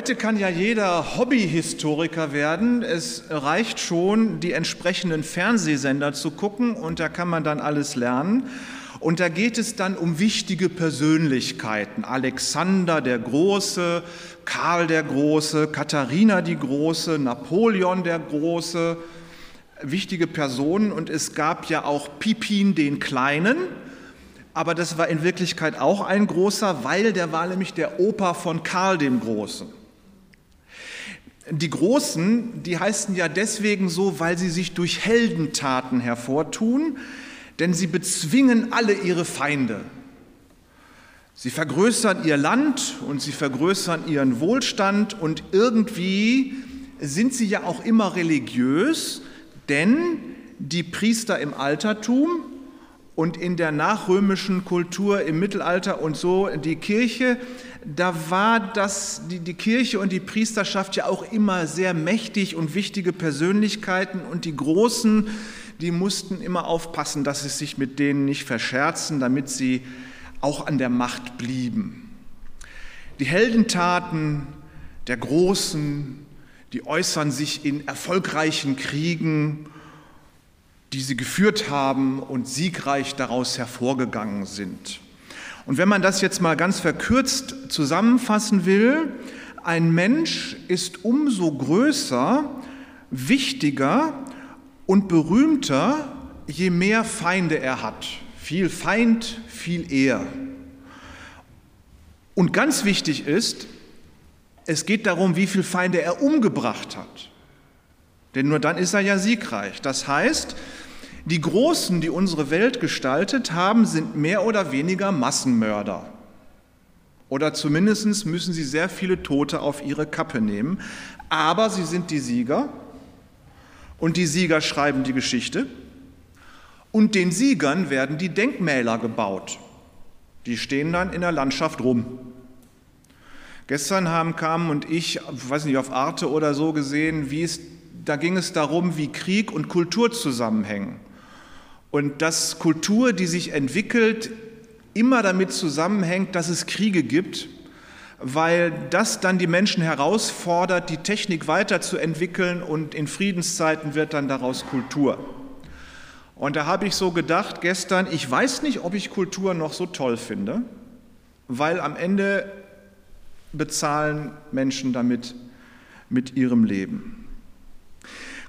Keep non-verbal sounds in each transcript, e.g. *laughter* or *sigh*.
Heute kann ja jeder Hobbyhistoriker werden. Es reicht schon, die entsprechenden Fernsehsender zu gucken und da kann man dann alles lernen. Und da geht es dann um wichtige Persönlichkeiten. Alexander der Große, Karl der Große, Katharina die Große, Napoleon der Große, wichtige Personen. Und es gab ja auch Pipin den Kleinen, aber das war in Wirklichkeit auch ein großer, weil der war nämlich der Opa von Karl dem Großen. Die Großen, die heißen ja deswegen so, weil sie sich durch Heldentaten hervortun, denn sie bezwingen alle ihre Feinde. Sie vergrößern ihr Land und sie vergrößern ihren Wohlstand und irgendwie sind sie ja auch immer religiös, denn die Priester im Altertum und in der nachrömischen Kultur im Mittelalter und so die Kirche, da war das, die, die Kirche und die Priesterschaft ja auch immer sehr mächtig und wichtige Persönlichkeiten und die Großen, die mussten immer aufpassen, dass sie sich mit denen nicht verscherzen, damit sie auch an der Macht blieben. Die Heldentaten der Großen, die äußern sich in erfolgreichen Kriegen, die sie geführt haben und siegreich daraus hervorgegangen sind. Und wenn man das jetzt mal ganz verkürzt zusammenfassen will, ein Mensch ist umso größer, wichtiger und berühmter, je mehr Feinde er hat. Viel Feind, viel eher. Und ganz wichtig ist, es geht darum, wie viele Feinde er umgebracht hat. Denn nur dann ist er ja siegreich. Das heißt, die Großen, die unsere Welt gestaltet haben, sind mehr oder weniger Massenmörder. Oder zumindest müssen sie sehr viele Tote auf ihre Kappe nehmen. Aber sie sind die Sieger und die Sieger schreiben die Geschichte. Und den Siegern werden die Denkmäler gebaut. Die stehen dann in der Landschaft rum. Gestern haben Carmen und ich, weiß nicht, auf Arte oder so gesehen, wie es, da ging es darum, wie Krieg und Kultur zusammenhängen. Und dass Kultur, die sich entwickelt, immer damit zusammenhängt, dass es Kriege gibt, weil das dann die Menschen herausfordert, die Technik weiterzuentwickeln und in Friedenszeiten wird dann daraus Kultur. Und da habe ich so gedacht gestern, ich weiß nicht, ob ich Kultur noch so toll finde, weil am Ende bezahlen Menschen damit mit ihrem Leben.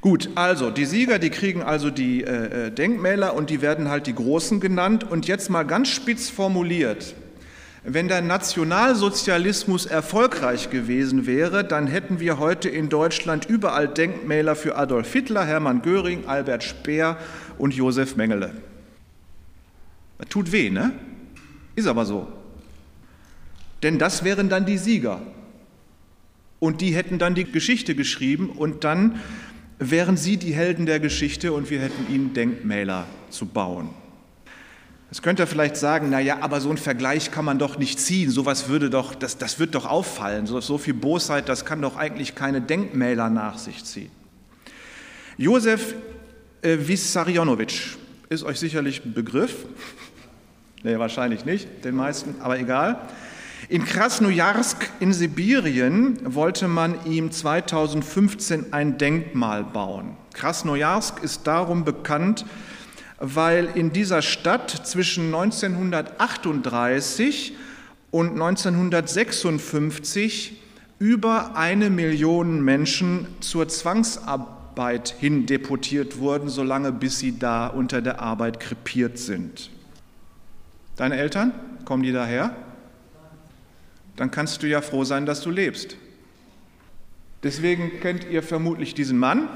Gut, also die Sieger, die kriegen also die äh, äh, Denkmäler und die werden halt die Großen genannt. Und jetzt mal ganz spitz formuliert, wenn der Nationalsozialismus erfolgreich gewesen wäre, dann hätten wir heute in Deutschland überall Denkmäler für Adolf Hitler, Hermann Göring, Albert Speer und Josef Mengele. Das tut weh, ne? Ist aber so. Denn das wären dann die Sieger. Und die hätten dann die Geschichte geschrieben und dann wären sie die Helden der Geschichte und wir hätten ihnen Denkmäler zu bauen. Jetzt könnt ihr vielleicht sagen, na ja, aber so einen Vergleich kann man doch nicht ziehen. Sowas würde doch, das, das wird doch auffallen. So, so viel Bosheit, das kann doch eigentlich keine Denkmäler nach sich ziehen. Josef äh, Vissarionovic ist euch sicherlich ein Begriff. *laughs* nee, wahrscheinlich nicht, den meisten, aber egal. In Krasnojarsk in Sibirien wollte man ihm 2015 ein Denkmal bauen. Krasnojarsk ist darum bekannt, weil in dieser Stadt zwischen 1938 und 1956 über eine Million Menschen zur Zwangsarbeit hin deportiert wurden, solange bis sie da unter der Arbeit krepiert sind. Deine Eltern, kommen die daher? Dann kannst du ja froh sein, dass du lebst. Deswegen kennt ihr vermutlich diesen Mann.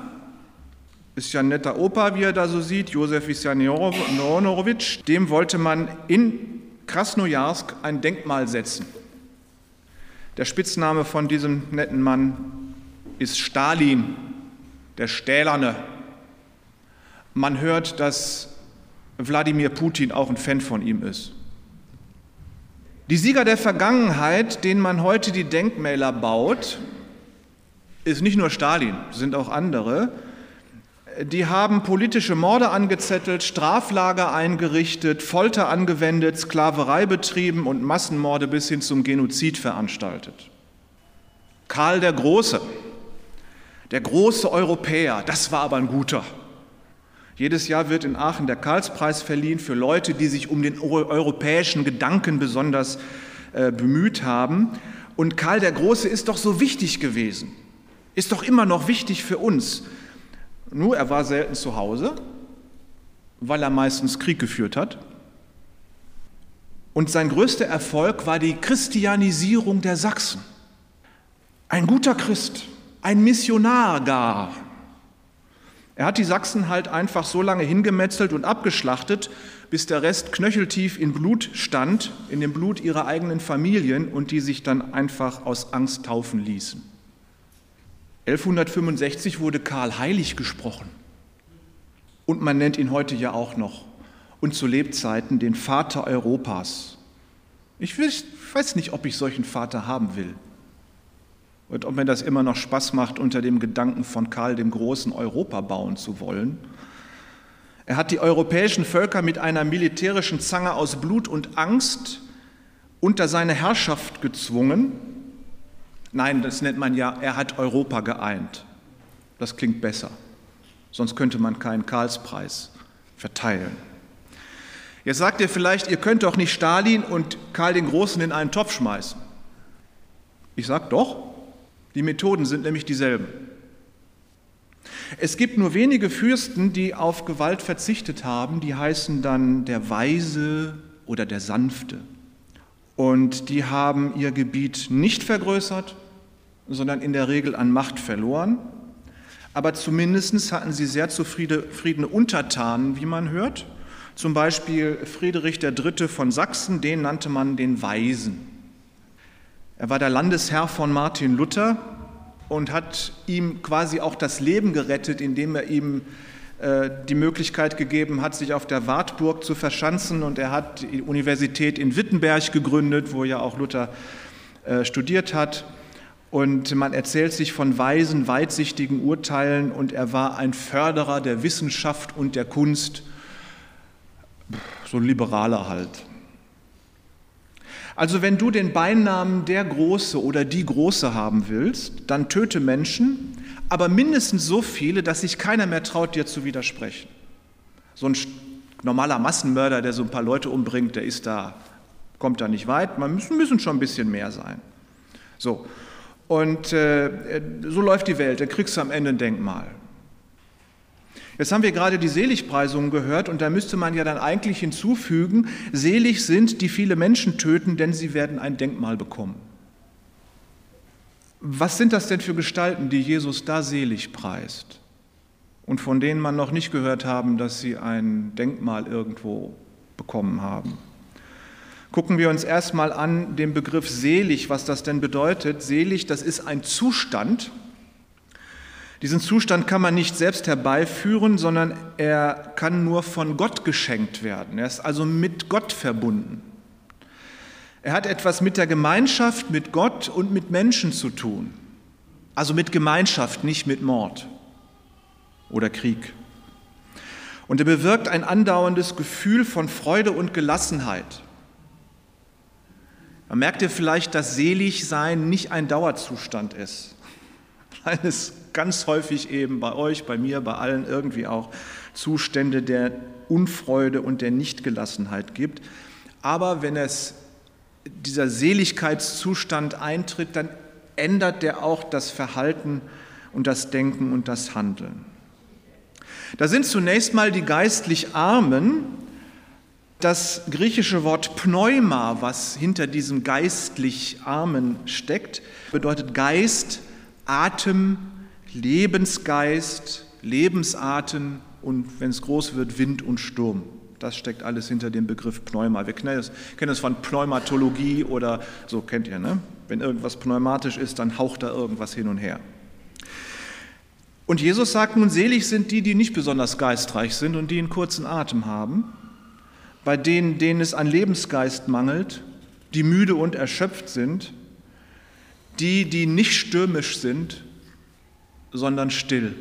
Ist ja ein netter Opa, wie er da so sieht, Josef Vissarionovic. Dem wollte man in Krasnojarsk ein Denkmal setzen. Der Spitzname von diesem netten Mann ist Stalin, der Stählerne. Man hört, dass Wladimir Putin auch ein Fan von ihm ist. Die Sieger der Vergangenheit, denen man heute die Denkmäler baut, ist nicht nur Stalin, sind auch andere. Die haben politische Morde angezettelt, Straflager eingerichtet, Folter angewendet, Sklaverei betrieben und Massenmorde bis hin zum Genozid veranstaltet. Karl der Große, der große Europäer, das war aber ein guter. Jedes Jahr wird in Aachen der Karlspreis verliehen für Leute, die sich um den europäischen Gedanken besonders äh, bemüht haben. Und Karl der Große ist doch so wichtig gewesen, ist doch immer noch wichtig für uns. Nur er war selten zu Hause, weil er meistens Krieg geführt hat. Und sein größter Erfolg war die Christianisierung der Sachsen. Ein guter Christ, ein Missionar gar. Er hat die Sachsen halt einfach so lange hingemetzelt und abgeschlachtet, bis der Rest knöcheltief in Blut stand, in dem Blut ihrer eigenen Familien und die sich dann einfach aus Angst taufen ließen. 1165 wurde Karl heilig gesprochen und man nennt ihn heute ja auch noch und zu Lebzeiten den Vater Europas. Ich weiß nicht, ob ich solchen Vater haben will und ob mir das immer noch Spaß macht, unter dem Gedanken von Karl dem Großen Europa bauen zu wollen. Er hat die europäischen Völker mit einer militärischen Zange aus Blut und Angst unter seine Herrschaft gezwungen. Nein, das nennt man ja, er hat Europa geeint. Das klingt besser. Sonst könnte man keinen Karlspreis verteilen. Jetzt sagt ihr vielleicht, ihr könnt doch nicht Stalin und Karl den Großen in einen Topf schmeißen. Ich sage doch, die Methoden sind nämlich dieselben. Es gibt nur wenige Fürsten, die auf Gewalt verzichtet haben, die heißen dann der Weise oder der Sanfte. Und die haben ihr Gebiet nicht vergrößert, sondern in der Regel an Macht verloren. Aber zumindest hatten sie sehr zufriedene Untertanen, wie man hört. Zum Beispiel Friedrich III. von Sachsen, den nannte man den Weisen. Er war der Landesherr von Martin Luther und hat ihm quasi auch das Leben gerettet, indem er ihm äh, die Möglichkeit gegeben hat, sich auf der Wartburg zu verschanzen. Und er hat die Universität in Wittenberg gegründet, wo ja auch Luther äh, studiert hat. Und man erzählt sich von weisen, weitsichtigen Urteilen und er war ein Förderer der Wissenschaft und der Kunst, so ein Liberaler halt. Also wenn du den Beinamen der Große oder die Große haben willst, dann töte Menschen, aber mindestens so viele, dass sich keiner mehr traut, dir zu widersprechen. So ein normaler Massenmörder, der so ein paar Leute umbringt, der ist da, kommt da nicht weit. Man müssen, müssen schon ein bisschen mehr sein. So. Und äh, so läuft die Welt. Dann kriegst du am Ende ein Denkmal. Jetzt haben wir gerade die Seligpreisungen gehört und da müsste man ja dann eigentlich hinzufügen, selig sind, die viele Menschen töten, denn sie werden ein Denkmal bekommen. Was sind das denn für Gestalten, die Jesus da selig preist und von denen man noch nicht gehört haben, dass sie ein Denkmal irgendwo bekommen haben? Gucken wir uns erstmal an den Begriff selig, was das denn bedeutet. Selig, das ist ein Zustand, diesen Zustand kann man nicht selbst herbeiführen, sondern er kann nur von Gott geschenkt werden. Er ist also mit Gott verbunden. Er hat etwas mit der Gemeinschaft, mit Gott und mit Menschen zu tun. Also mit Gemeinschaft, nicht mit Mord oder Krieg. Und er bewirkt ein andauerndes Gefühl von Freude und Gelassenheit. Man merkt ja vielleicht, dass Seligsein nicht ein Dauerzustand ist, weil es ganz häufig eben bei euch, bei mir, bei allen irgendwie auch Zustände der Unfreude und der Nichtgelassenheit gibt. Aber wenn es dieser Seligkeitszustand eintritt, dann ändert der auch das Verhalten und das Denken und das Handeln. Da sind zunächst mal die geistlich Armen, das griechische Wort Pneuma, was hinter diesem geistlich Armen steckt, bedeutet Geist, Atem, Lebensgeist, Lebensatem und wenn es groß wird, Wind und Sturm. Das steckt alles hinter dem Begriff Pneuma. Wir kennen es von Pneumatologie oder so kennt ihr, ne? Wenn irgendwas pneumatisch ist, dann haucht da irgendwas hin und her. Und Jesus sagt nun, selig sind die, die nicht besonders geistreich sind und die einen kurzen Atem haben, bei denen, denen es an Lebensgeist mangelt, die müde und erschöpft sind, die, die nicht stürmisch sind sondern still.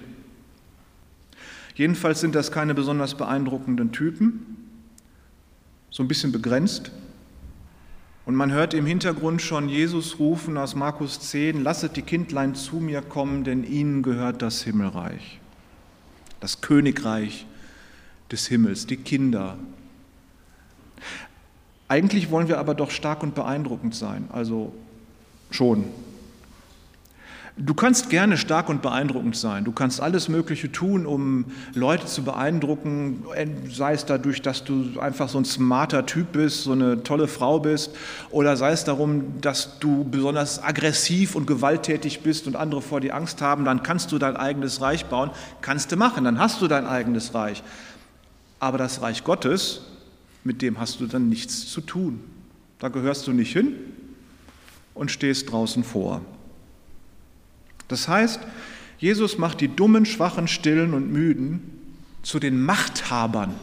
Jedenfalls sind das keine besonders beeindruckenden Typen, so ein bisschen begrenzt. Und man hört im Hintergrund schon Jesus rufen aus Markus 10, lasset die Kindlein zu mir kommen, denn ihnen gehört das Himmelreich, das Königreich des Himmels, die Kinder. Eigentlich wollen wir aber doch stark und beeindruckend sein, also schon. Du kannst gerne stark und beeindruckend sein. Du kannst alles Mögliche tun, um Leute zu beeindrucken, sei es dadurch, dass du einfach so ein smarter Typ bist, so eine tolle Frau bist, oder sei es darum, dass du besonders aggressiv und gewalttätig bist und andere vor dir Angst haben, dann kannst du dein eigenes Reich bauen. Kannst du machen, dann hast du dein eigenes Reich. Aber das Reich Gottes, mit dem hast du dann nichts zu tun. Da gehörst du nicht hin und stehst draußen vor. Das heißt, Jesus macht die dummen, schwachen, stillen und müden zu den Machthabern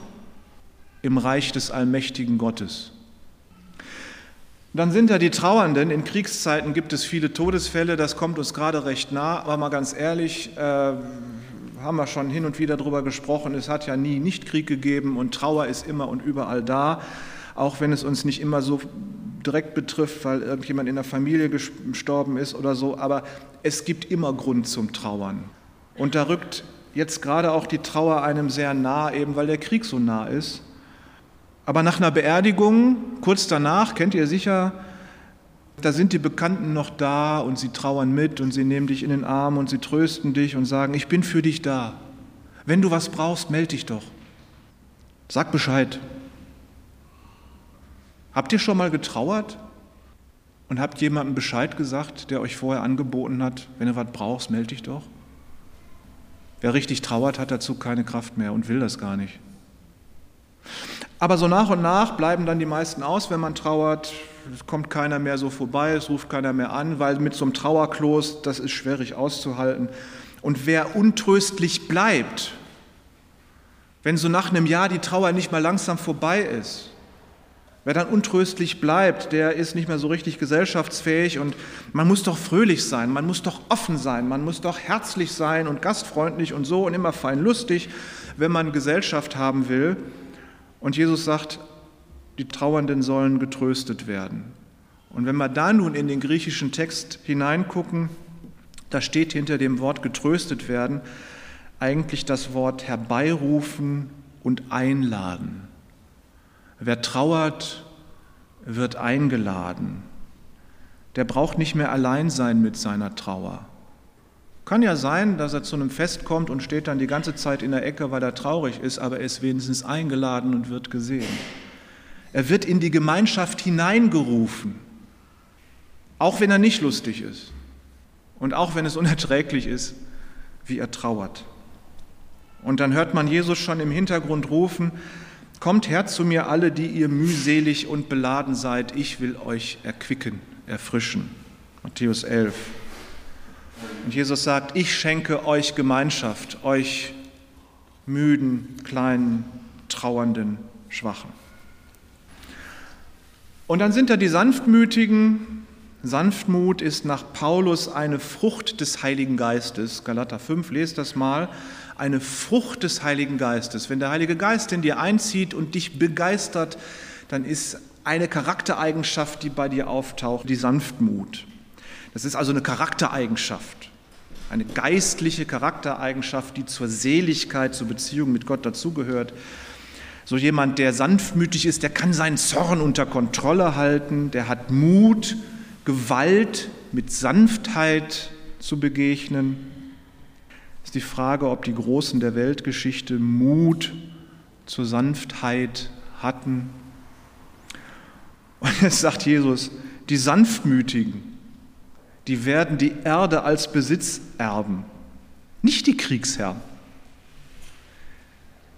im Reich des allmächtigen Gottes. Dann sind da die Trauernden. In Kriegszeiten gibt es viele Todesfälle, das kommt uns gerade recht nah. Aber mal ganz ehrlich, äh, haben wir schon hin und wieder darüber gesprochen, es hat ja nie Nichtkrieg gegeben und Trauer ist immer und überall da, auch wenn es uns nicht immer so direkt betrifft, weil irgendjemand in der Familie gestorben ist oder so, aber es gibt immer Grund zum Trauern. Und da rückt jetzt gerade auch die Trauer einem sehr nah, eben weil der Krieg so nah ist. Aber nach einer Beerdigung, kurz danach, kennt ihr sicher, da sind die Bekannten noch da und sie trauern mit und sie nehmen dich in den Arm und sie trösten dich und sagen, ich bin für dich da. Wenn du was brauchst, melde dich doch. Sag Bescheid. Habt ihr schon mal getrauert und habt jemandem Bescheid gesagt, der euch vorher angeboten hat, wenn du was brauchst, melde dich doch? Wer richtig trauert, hat dazu keine Kraft mehr und will das gar nicht. Aber so nach und nach bleiben dann die meisten aus, wenn man trauert. Es kommt keiner mehr so vorbei, es ruft keiner mehr an, weil mit so einem Trauerklos, das ist schwierig auszuhalten. Und wer untröstlich bleibt, wenn so nach einem Jahr die Trauer nicht mal langsam vorbei ist, Wer dann untröstlich bleibt, der ist nicht mehr so richtig gesellschaftsfähig und man muss doch fröhlich sein, man muss doch offen sein, man muss doch herzlich sein und gastfreundlich und so und immer fein lustig, wenn man Gesellschaft haben will. Und Jesus sagt, die Trauernden sollen getröstet werden. Und wenn wir da nun in den griechischen Text hineingucken, da steht hinter dem Wort getröstet werden eigentlich das Wort herbeirufen und einladen. Wer trauert, wird eingeladen. Der braucht nicht mehr allein sein mit seiner Trauer. Kann ja sein, dass er zu einem Fest kommt und steht dann die ganze Zeit in der Ecke, weil er traurig ist, aber er ist wenigstens eingeladen und wird gesehen. Er wird in die Gemeinschaft hineingerufen, auch wenn er nicht lustig ist und auch wenn es unerträglich ist, wie er trauert. Und dann hört man Jesus schon im Hintergrund rufen, Kommt her zu mir alle, die ihr mühselig und beladen seid, ich will euch erquicken, erfrischen. Matthäus 11. Und Jesus sagt, ich schenke euch Gemeinschaft, euch müden, kleinen, trauernden, schwachen. Und dann sind da die Sanftmütigen. Sanftmut ist nach Paulus eine Frucht des Heiligen Geistes. Galater 5, lest das mal eine Frucht des Heiligen Geistes. Wenn der Heilige Geist in dir einzieht und dich begeistert, dann ist eine Charaktereigenschaft, die bei dir auftaucht, die Sanftmut. Das ist also eine Charaktereigenschaft, eine geistliche Charaktereigenschaft, die zur Seligkeit, zur Beziehung mit Gott dazugehört. So jemand, der sanftmütig ist, der kann seinen Zorn unter Kontrolle halten, der hat Mut, Gewalt mit Sanftheit zu begegnen ist die Frage, ob die Großen der Weltgeschichte Mut zur Sanftheit hatten. Und jetzt sagt Jesus, die Sanftmütigen, die werden die Erde als Besitz erben, nicht die Kriegsherren.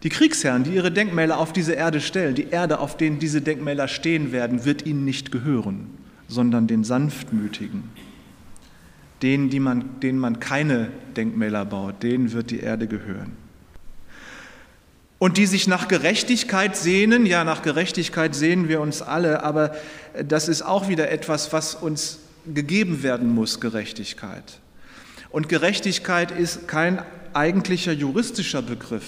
Die Kriegsherren, die ihre Denkmäler auf diese Erde stellen, die Erde, auf denen diese Denkmäler stehen werden, wird ihnen nicht gehören, sondern den Sanftmütigen denen, die man, denen man keine Denkmäler baut, denen wird die Erde gehören. Und die sich nach Gerechtigkeit sehnen, ja, nach Gerechtigkeit sehnen wir uns alle, aber das ist auch wieder etwas, was uns gegeben werden muss, Gerechtigkeit. Und Gerechtigkeit ist kein eigentlicher juristischer Begriff.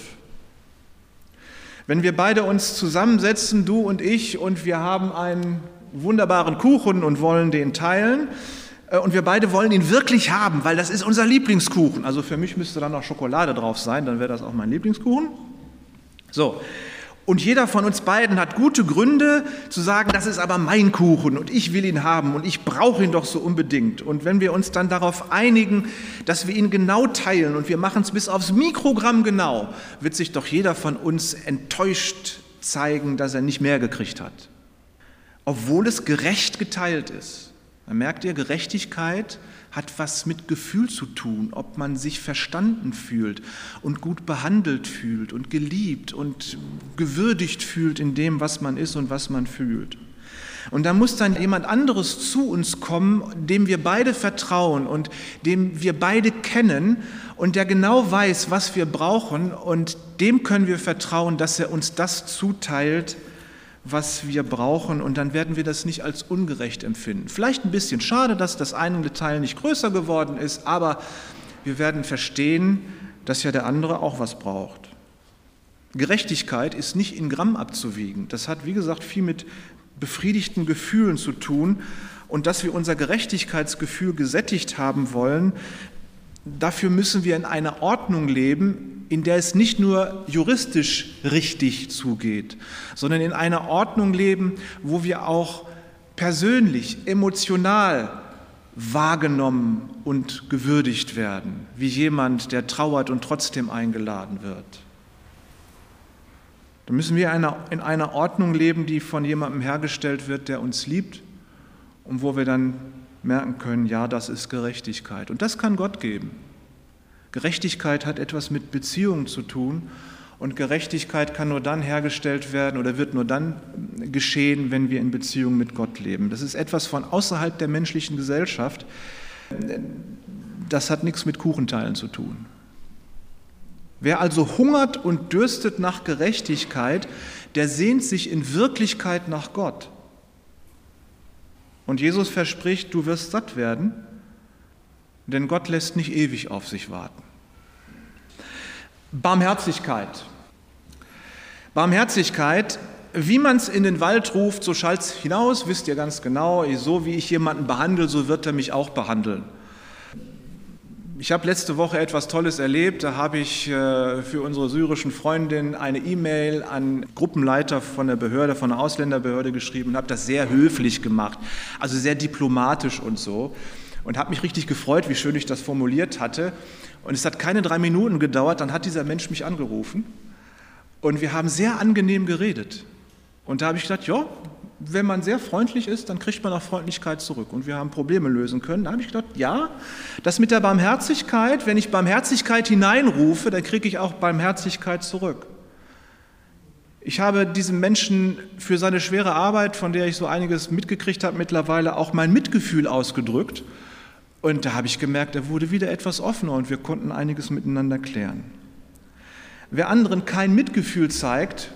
Wenn wir beide uns zusammensetzen, du und ich, und wir haben ein wunderbaren Kuchen und wollen den teilen. Äh, und wir beide wollen ihn wirklich haben, weil das ist unser Lieblingskuchen. Also für mich müsste da noch Schokolade drauf sein, dann wäre das auch mein Lieblingskuchen. So, und jeder von uns beiden hat gute Gründe zu sagen, das ist aber mein Kuchen und ich will ihn haben und ich brauche ihn doch so unbedingt. Und wenn wir uns dann darauf einigen, dass wir ihn genau teilen und wir machen es bis aufs Mikrogramm genau, wird sich doch jeder von uns enttäuscht zeigen, dass er nicht mehr gekriegt hat. Obwohl es gerecht geteilt ist. Man merkt ihr, Gerechtigkeit hat was mit Gefühl zu tun, ob man sich verstanden fühlt und gut behandelt fühlt und geliebt und gewürdigt fühlt in dem, was man ist und was man fühlt. Und da muss dann jemand anderes zu uns kommen, dem wir beide vertrauen und dem wir beide kennen und der genau weiß, was wir brauchen und dem können wir vertrauen, dass er uns das zuteilt, was wir brauchen und dann werden wir das nicht als ungerecht empfinden. Vielleicht ein bisschen schade, dass das eine Teil nicht größer geworden ist, aber wir werden verstehen, dass ja der andere auch was braucht. Gerechtigkeit ist nicht in Gramm abzuwiegen. Das hat, wie gesagt, viel mit befriedigten Gefühlen zu tun. Und dass wir unser Gerechtigkeitsgefühl gesättigt haben wollen, dafür müssen wir in einer Ordnung leben, in der es nicht nur juristisch richtig zugeht, sondern in einer Ordnung leben, wo wir auch persönlich, emotional wahrgenommen und gewürdigt werden, wie jemand, der trauert und trotzdem eingeladen wird. Da müssen wir in einer Ordnung leben, die von jemandem hergestellt wird, der uns liebt und wo wir dann merken können, ja, das ist Gerechtigkeit. Und das kann Gott geben. Gerechtigkeit hat etwas mit Beziehungen zu tun und Gerechtigkeit kann nur dann hergestellt werden oder wird nur dann geschehen, wenn wir in Beziehung mit Gott leben. Das ist etwas von außerhalb der menschlichen Gesellschaft. Das hat nichts mit Kuchenteilen zu tun. Wer also hungert und dürstet nach Gerechtigkeit, der sehnt sich in Wirklichkeit nach Gott. Und Jesus verspricht, du wirst satt werden, denn Gott lässt nicht ewig auf sich warten. Barmherzigkeit. Barmherzigkeit, wie man es in den Wald ruft, so schallt es hinaus, wisst ihr ganz genau, so wie ich jemanden behandle, so wird er mich auch behandeln. Ich habe letzte Woche etwas Tolles erlebt. Da habe ich äh, für unsere syrischen Freundin eine E-Mail an Gruppenleiter von der Behörde, von der Ausländerbehörde geschrieben und habe das sehr höflich gemacht, also sehr diplomatisch und so. Und habe mich richtig gefreut, wie schön ich das formuliert hatte. Und es hat keine drei Minuten gedauert, dann hat dieser Mensch mich angerufen und wir haben sehr angenehm geredet. Und da habe ich gedacht, ja, wenn man sehr freundlich ist, dann kriegt man auch Freundlichkeit zurück. Und wir haben Probleme lösen können. Da habe ich gedacht, ja, das mit der Barmherzigkeit, wenn ich Barmherzigkeit hineinrufe, dann kriege ich auch Barmherzigkeit zurück. Ich habe diesem Menschen für seine schwere Arbeit, von der ich so einiges mitgekriegt habe, mittlerweile auch mein Mitgefühl ausgedrückt und da habe ich gemerkt, er wurde wieder etwas offener und wir konnten einiges miteinander klären. Wer anderen kein Mitgefühl zeigt,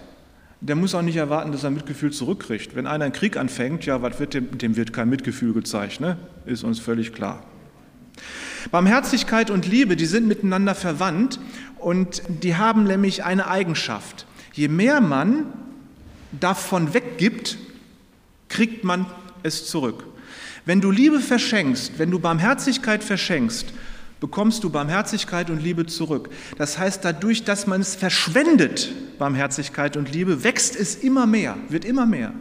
der muss auch nicht erwarten, dass er Mitgefühl zurückkriegt. Wenn einer einen Krieg anfängt, ja, was wird dem, dem wird kein Mitgefühl gezeigt, ne? ist uns völlig klar. Barmherzigkeit und Liebe, die sind miteinander verwandt und die haben nämlich eine Eigenschaft. Je mehr man davon weggibt, kriegt man es zurück. Wenn du Liebe verschenkst, wenn du Barmherzigkeit verschenkst, bekommst du Barmherzigkeit und Liebe zurück. Das heißt, dadurch, dass man es verschwendet, Barmherzigkeit und Liebe, wächst es immer mehr, wird immer mehr.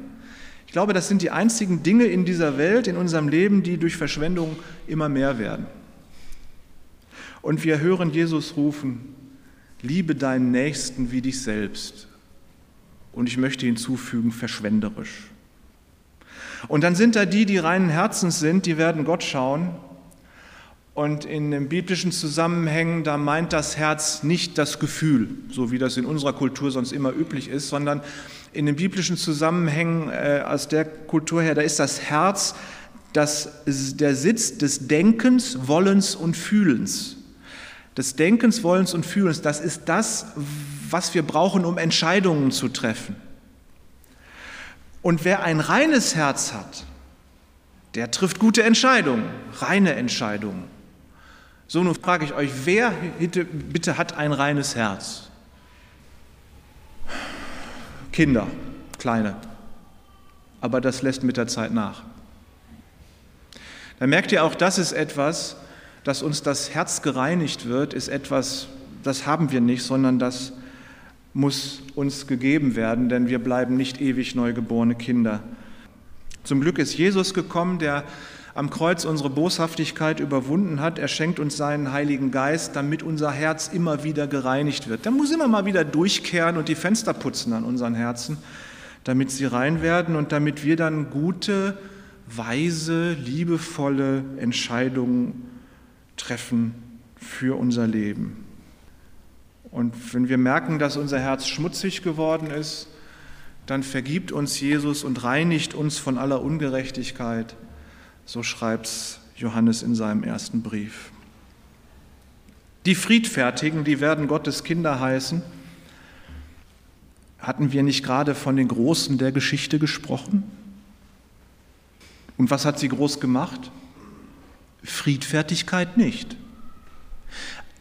Ich glaube, das sind die einzigen Dinge in dieser Welt, in unserem Leben, die durch Verschwendung immer mehr werden. Und wir hören Jesus rufen, liebe deinen Nächsten wie dich selbst. Und ich möchte hinzufügen, verschwenderisch. Und dann sind da die, die reinen Herzens sind, die werden Gott schauen. Und in den biblischen Zusammenhängen, da meint das Herz nicht das Gefühl, so wie das in unserer Kultur sonst immer üblich ist, sondern in den biblischen Zusammenhängen äh, aus der Kultur her, da ist das Herz das, der Sitz des Denkens, Wollens und Fühlens. Des Denkens, Wollens und Fühlens, das ist das, was wir brauchen, um Entscheidungen zu treffen. Und wer ein reines Herz hat, der trifft gute Entscheidungen, reine Entscheidungen. So, nun frage ich euch, wer bitte hat ein reines Herz? Kinder, kleine. aber das lässt mit der Zeit nach. Da merkt ihr auch, das ist etwas, dass uns das Herz gereinigt wird, ist etwas, das haben wir nicht, sondern das muss uns gegeben werden, denn wir bleiben nicht ewig neugeborene Kinder. Zum Glück ist Jesus gekommen, der am Kreuz unsere Boshaftigkeit überwunden hat. Er schenkt uns seinen Heiligen Geist, damit unser Herz immer wieder gereinigt wird. Der muss immer mal wieder durchkehren und die Fenster putzen an unseren Herzen, damit sie rein werden und damit wir dann gute, weise, liebevolle Entscheidungen treffen für unser Leben. Und wenn wir merken, dass unser Herz schmutzig geworden ist, dann vergibt uns Jesus und reinigt uns von aller Ungerechtigkeit so schreibt Johannes in seinem ersten Brief. Die Friedfertigen, die werden Gottes Kinder heißen. Hatten wir nicht gerade von den Großen der Geschichte gesprochen? Und was hat sie groß gemacht? Friedfertigkeit nicht.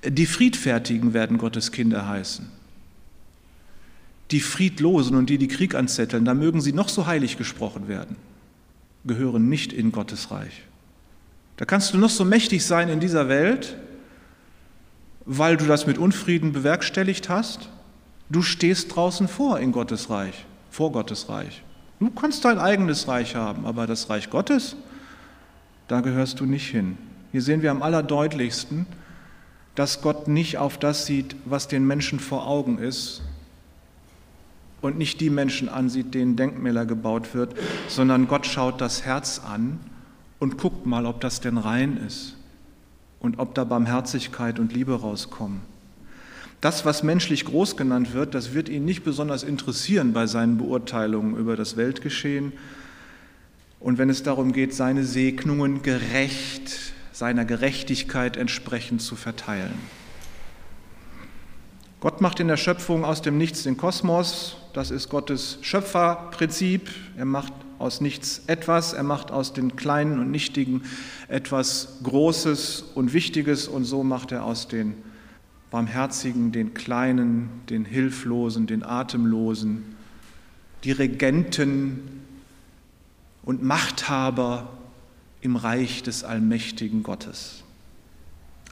Die Friedfertigen werden Gottes Kinder heißen. Die Friedlosen und die, die Krieg anzetteln, da mögen sie noch so heilig gesprochen werden gehören nicht in Gottes Reich. Da kannst du noch so mächtig sein in dieser Welt, weil du das mit Unfrieden bewerkstelligt hast. Du stehst draußen vor in Gottes Reich, vor Gottes Reich. Du kannst dein eigenes Reich haben, aber das Reich Gottes, da gehörst du nicht hin. Hier sehen wir am allerdeutlichsten, dass Gott nicht auf das sieht, was den Menschen vor Augen ist, und nicht die Menschen ansieht, denen Denkmäler gebaut wird, sondern Gott schaut das Herz an und guckt mal, ob das denn rein ist und ob da Barmherzigkeit und Liebe rauskommen. Das, was menschlich groß genannt wird, das wird ihn nicht besonders interessieren bei seinen Beurteilungen über das Weltgeschehen. Und wenn es darum geht, seine Segnungen gerecht, seiner Gerechtigkeit entsprechend zu verteilen. Gott macht in der Schöpfung aus dem Nichts den Kosmos, das ist Gottes Schöpferprinzip. Er macht aus nichts etwas, er macht aus den Kleinen und Nichtigen etwas Großes und Wichtiges und so macht er aus den Barmherzigen, den Kleinen, den Hilflosen, den Atemlosen, die Regenten und Machthaber im Reich des allmächtigen Gottes.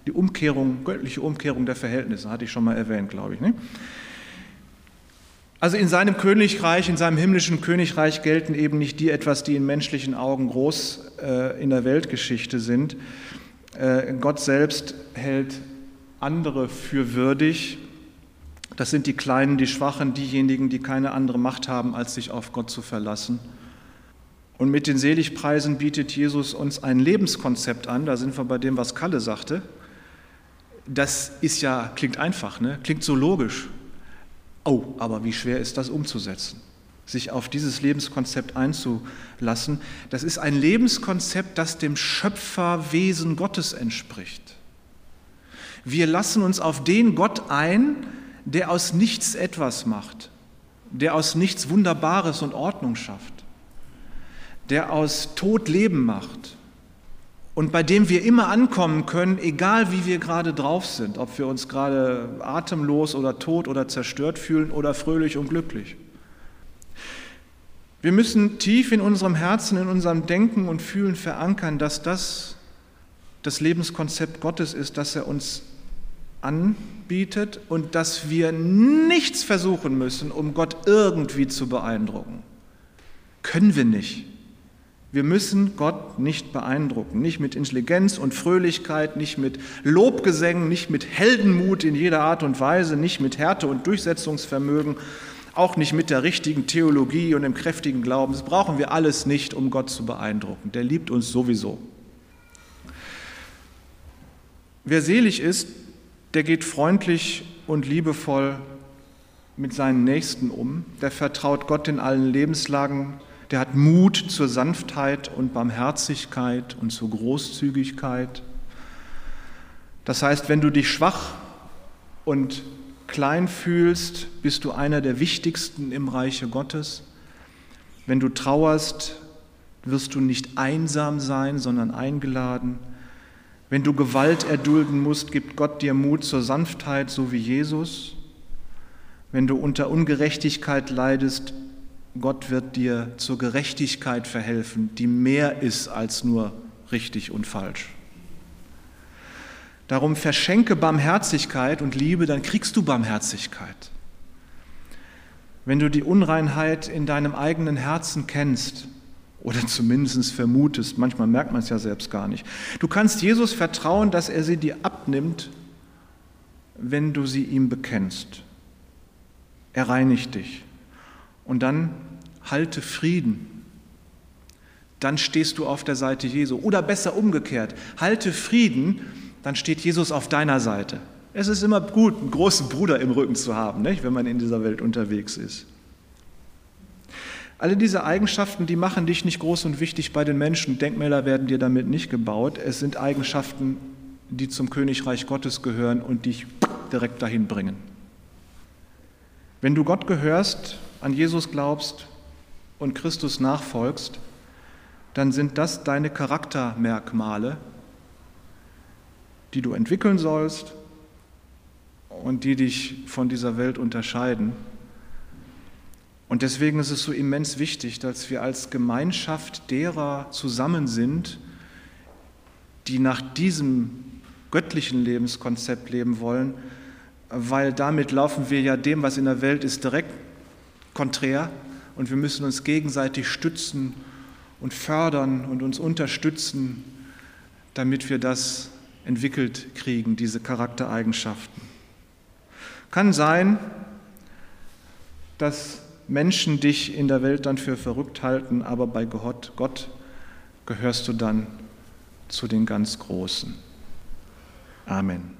Die Umkehrung, göttliche Umkehrung der Verhältnisse, hatte ich schon mal erwähnt, glaube ich. Ne? Also in seinem Königreich, in seinem himmlischen Königreich gelten eben nicht die etwas, die in menschlichen Augen groß äh, in der Weltgeschichte sind. Äh, Gott selbst hält andere für würdig. Das sind die Kleinen, die Schwachen, diejenigen, die keine andere Macht haben, als sich auf Gott zu verlassen. Und mit den Seligpreisen bietet Jesus uns ein Lebenskonzept an. Da sind wir bei dem, was Kalle sagte. Das ist ja, klingt einfach, ne? klingt so logisch. Oh, aber wie schwer ist das umzusetzen? Sich auf dieses Lebenskonzept einzulassen, das ist ein Lebenskonzept, das dem Schöpferwesen Gottes entspricht. Wir lassen uns auf den Gott ein, der aus nichts etwas macht, der aus nichts Wunderbares und Ordnung schafft, der aus Tod Leben macht, und bei dem wir immer ankommen können, egal wie wir gerade drauf sind, ob wir uns gerade atemlos oder tot oder zerstört fühlen oder fröhlich und glücklich. Wir müssen tief in unserem Herzen, in unserem Denken und Fühlen verankern, dass das das Lebenskonzept Gottes ist, das er uns anbietet und dass wir nichts versuchen müssen, um Gott irgendwie zu beeindrucken. Können wir nicht. Wir müssen Gott nicht beeindrucken, nicht mit Intelligenz und Fröhlichkeit, nicht mit Lobgesängen, nicht mit Heldenmut in jeder Art und Weise, nicht mit Härte und Durchsetzungsvermögen, auch nicht mit der richtigen Theologie und dem kräftigen Glauben. Das brauchen wir alles nicht, um Gott zu beeindrucken. Der liebt uns sowieso. Wer selig ist, der geht freundlich und liebevoll mit seinen Nächsten um, der vertraut Gott in allen Lebenslagen der hat Mut zur Sanftheit und Barmherzigkeit und zur Großzügigkeit. Das heißt, wenn du dich schwach und klein fühlst, bist du einer der wichtigsten im Reiche Gottes. Wenn du trauerst, wirst du nicht einsam sein, sondern eingeladen. Wenn du Gewalt erdulden musst, gibt Gott dir Mut zur Sanftheit, so wie Jesus. Wenn du unter Ungerechtigkeit leidest, Gott wird dir zur Gerechtigkeit verhelfen, die mehr ist als nur richtig und falsch. Darum verschenke Barmherzigkeit und Liebe, dann kriegst du Barmherzigkeit. Wenn du die Unreinheit in deinem eigenen Herzen kennst oder zumindest vermutest, manchmal merkt man es ja selbst gar nicht, du kannst Jesus vertrauen, dass er sie dir abnimmt, wenn du sie ihm bekennst. Er reinigt dich. Und dann halte Frieden. Dann stehst du auf der Seite Jesu. Oder besser umgekehrt, halte Frieden dann steht Jesus auf deiner Seite. Es ist immer gut, einen großen Bruder im Rücken zu haben, nicht, wenn man in dieser Welt unterwegs ist. Alle diese Eigenschaften, die machen dich nicht groß und wichtig bei den Menschen. Denkmäler werden dir damit nicht gebaut. Es sind Eigenschaften, die zum Königreich Gottes gehören und dich direkt dahin bringen. Wenn du Gott gehörst, an Jesus glaubst und Christus nachfolgst, dann sind das deine Charaktermerkmale, die du entwickeln sollst und die dich von dieser Welt unterscheiden. Und deswegen ist es so immens wichtig, dass wir als Gemeinschaft derer zusammen sind, die nach diesem göttlichen Lebenskonzept leben wollen, weil damit laufen wir ja dem, was in der Welt ist, direkt konträr und wir müssen uns gegenseitig stützen und fördern und uns unterstützen, damit wir das entwickelt kriegen, diese Charaktereigenschaften. Kann sein, dass Menschen dich in der Welt dann für verrückt halten, aber bei Gott, Gott gehörst du dann zu den ganz Großen. Amen.